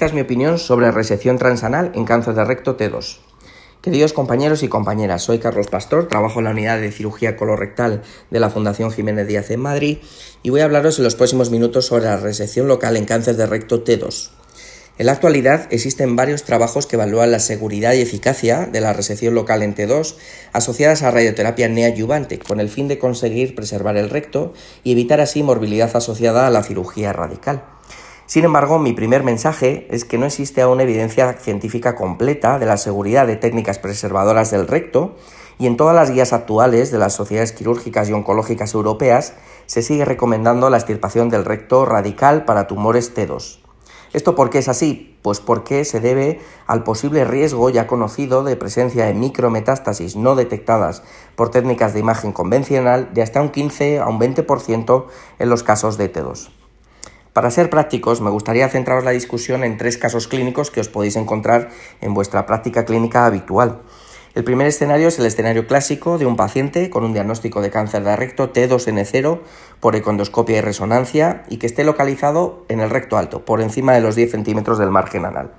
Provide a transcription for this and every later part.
Esta es mi opinión sobre resección transanal en cáncer de recto T2. Queridos compañeros y compañeras, soy Carlos Pastor, trabajo en la unidad de cirugía colorectal de la Fundación Jiménez Díaz en Madrid y voy a hablaros en los próximos minutos sobre la resección local en cáncer de recto T2. En la actualidad existen varios trabajos que evalúan la seguridad y eficacia de la resección local en T2 asociadas a radioterapia neoadyuvante con el fin de conseguir preservar el recto y evitar así morbilidad asociada a la cirugía radical. Sin embargo, mi primer mensaje es que no existe aún evidencia científica completa de la seguridad de técnicas preservadoras del recto y en todas las guías actuales de las sociedades quirúrgicas y oncológicas europeas se sigue recomendando la extirpación del recto radical para tumores T2. ¿Esto por qué es así? Pues porque se debe al posible riesgo ya conocido de presencia de micrometástasis no detectadas por técnicas de imagen convencional de hasta un 15 a un 20% en los casos de T2. Para ser prácticos, me gustaría centraros la discusión en tres casos clínicos que os podéis encontrar en vuestra práctica clínica habitual. El primer escenario es el escenario clásico de un paciente con un diagnóstico de cáncer de recto T2N0 por econdoscopia y resonancia y que esté localizado en el recto alto, por encima de los 10 centímetros del margen anal.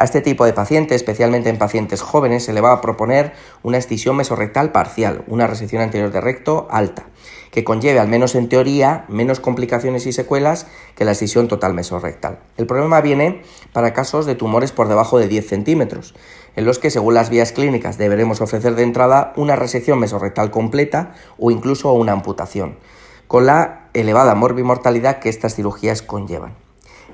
A este tipo de paciente, especialmente en pacientes jóvenes, se le va a proponer una escisión mesorrectal parcial, una resección anterior de recto alta, que conlleve, al menos en teoría, menos complicaciones y secuelas que la escisión total mesorrectal. El problema viene para casos de tumores por debajo de 10 centímetros, en los que, según las vías clínicas, deberemos ofrecer de entrada una resección mesorrectal completa o incluso una amputación, con la elevada morbimortalidad que estas cirugías conllevan.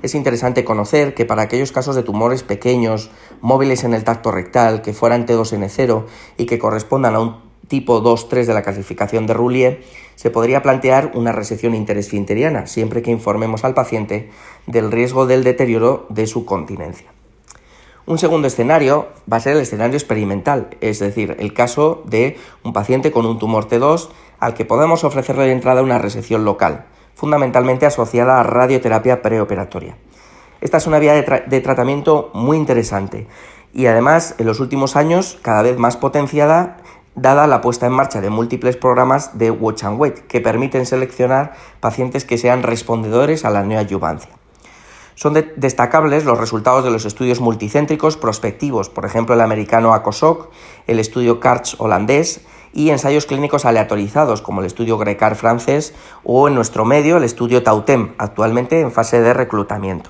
Es interesante conocer que para aquellos casos de tumores pequeños, móviles en el tacto rectal, que fueran T2N0 y que correspondan a un tipo 2-3 de la clasificación de Roulier, se podría plantear una resección interesfinteriana, siempre que informemos al paciente del riesgo del deterioro de su continencia. Un segundo escenario va a ser el escenario experimental, es decir, el caso de un paciente con un tumor T2 al que podemos ofrecerle de entrada una resección local fundamentalmente asociada a radioterapia preoperatoria. Esta es una vía de, tratamiento muy interesante y además en los últimos años cada vez más potenciada dada la puesta en marcha de múltiples programas de Watch and Wait que permiten seleccionar pacientes que sean respondedores a la neoadyuvancia. Son destacables los resultados de los estudios multicéntricos prospectivos, por ejemplo el americano ACOSOC, el estudio CARCH holandés y ensayos clínicos aleatorizados como el estudio Grecar francés o en nuestro medio el estudio Tautem, actualmente en fase de reclutamiento.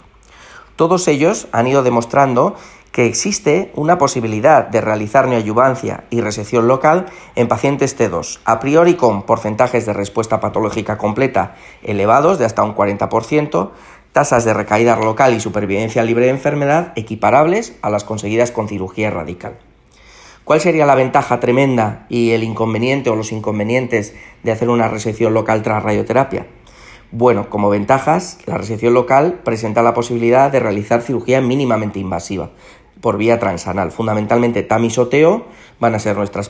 Todos ellos han ido demostrando que existe una posibilidad de realizar neoayuvancia y resección local en pacientes T2, a priori con porcentajes de respuesta patológica completa elevados de hasta un 40%, tasas de recaída local y supervivencia libre de enfermedad equiparables a las conseguidas con cirugía radical. ¿Cuál sería la ventaja tremenda y el inconveniente o los inconvenientes de hacer una resección local tras radioterapia? Bueno, como ventajas, la resección local presenta la posibilidad de realizar cirugía mínimamente invasiva por vía transanal. Fundamentalmente tamisoteo van a ser nuestras,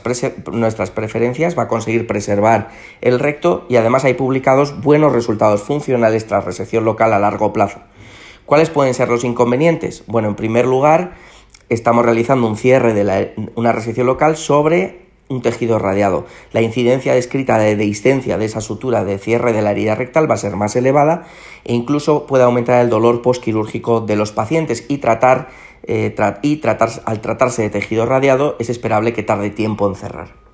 nuestras preferencias, va a conseguir preservar el recto y además hay publicados buenos resultados funcionales tras resección local a largo plazo. ¿Cuáles pueden ser los inconvenientes? Bueno, en primer lugar, estamos realizando un cierre de una resección local sobre un tejido radiado. La incidencia descrita de dehiscencia de esa sutura de cierre de la herida rectal va a ser más elevada e incluso puede aumentar el dolor postquirúrgico de los pacientes y tratar, eh, y tratar, al tratarse de tejido radiado es esperable que tarde tiempo en cerrar.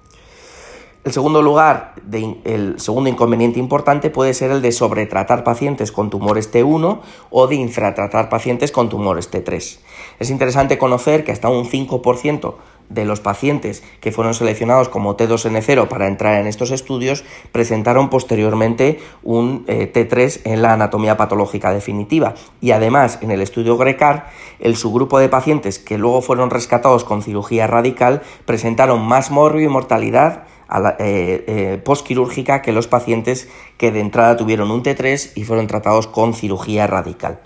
El segundo lugar, el segundo inconveniente importante puede ser el de sobretratar pacientes con tumores T1 o de infratratar pacientes con tumores T3. Es interesante conocer que hasta un 5% de los pacientes que fueron seleccionados como T2N0 para entrar en estos estudios presentaron posteriormente un eh, T3 en la anatomía patológica definitiva. Y además, en el estudio GRECAR, el subgrupo de pacientes que luego fueron rescatados con cirugía radical presentaron más morbio y mortalidad eh, eh, postquirúrgica que los pacientes que de entrada tuvieron un T3 y fueron tratados con cirugía radical.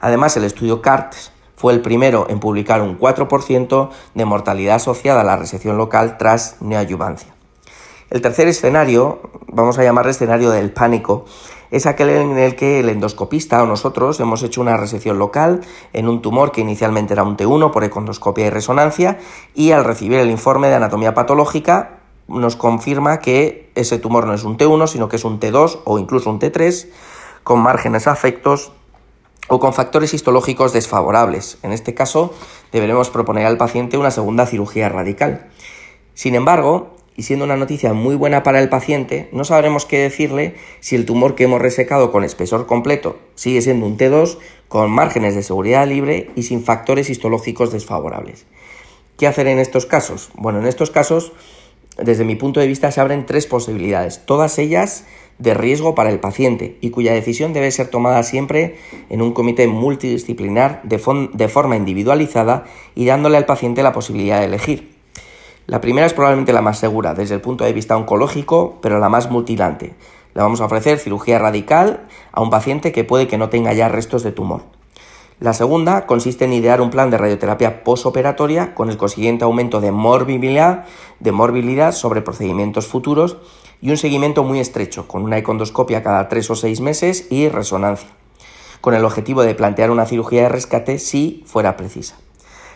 Además, el estudio CARTS fue el primero en publicar un 4% de mortalidad asociada a la resección local tras neoadyuvancia. El tercer escenario, vamos a llamar escenario del pánico, es aquel en el que el endoscopista o nosotros hemos hecho una resección local en un tumor que inicialmente era un T1 por econdoscopia y resonancia y al recibir el informe de anatomía patológica nos confirma que ese tumor no es un T1, sino que es un T2 o incluso un T3, con márgenes afectos o con factores histológicos desfavorables. En este caso, deberemos proponer al paciente una segunda cirugía radical. Sin embargo, y siendo una noticia muy buena para el paciente, no sabremos qué decirle si el tumor que hemos resecado con espesor completo sigue siendo un T2 con márgenes de seguridad libre y sin factores histológicos desfavorables. ¿Qué hacer en estos casos? Bueno, en estos casos, desde mi punto de vista, se abren tres posibilidades, todas ellas de riesgo para el paciente y cuya decisión debe ser tomada siempre en un comité multidisciplinar de, de forma individualizada y dándole al paciente la posibilidad de elegir. La primera es probablemente la más segura desde el punto de vista oncológico, pero la más mutilante. Le vamos a ofrecer cirugía radical a un paciente que puede que no tenga ya restos de tumor. La segunda consiste en idear un plan de radioterapia posoperatoria con el consiguiente aumento de morbilidad, sobre procedimientos futuros y un seguimiento muy estrecho, con una econdoscopia cada tres o seis meses y resonancia, con el objetivo de plantear una cirugía de rescate si fuera precisa.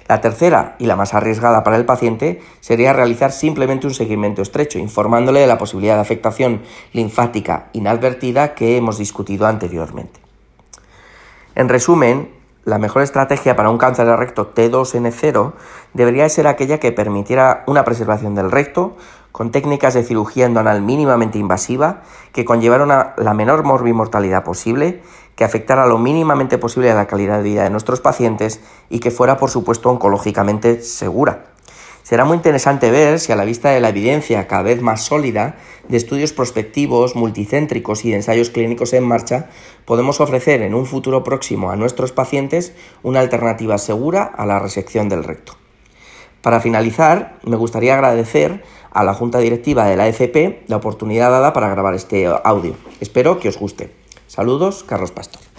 La tercera y la más arriesgada para el paciente sería realizar simplemente un seguimiento estrecho, informándole de la posibilidad de afectación linfática inadvertida que hemos discutido anteriormente. En resumen, la mejor estrategia para un cáncer de recto T2N0 debería ser aquella que permitiera una preservación del recto con técnicas de cirugía endonal mínimamente invasiva que conllevaran la menor morbimortalidad posible, que afectara lo mínimamente posible a la calidad de vida de nuestros pacientes y que fuera, por supuesto, oncológicamente segura. Será muy interesante ver si a la vista de la evidencia cada vez más sólida de estudios prospectivos, multicéntricos y de ensayos clínicos en marcha, podemos ofrecer en un futuro próximo a nuestros pacientes una alternativa segura a la resección del recto. Para finalizar, me gustaría agradecer a la Junta Directiva de la ECP la oportunidad dada para grabar este audio. Espero que os guste. Saludos, Carlos Pastor.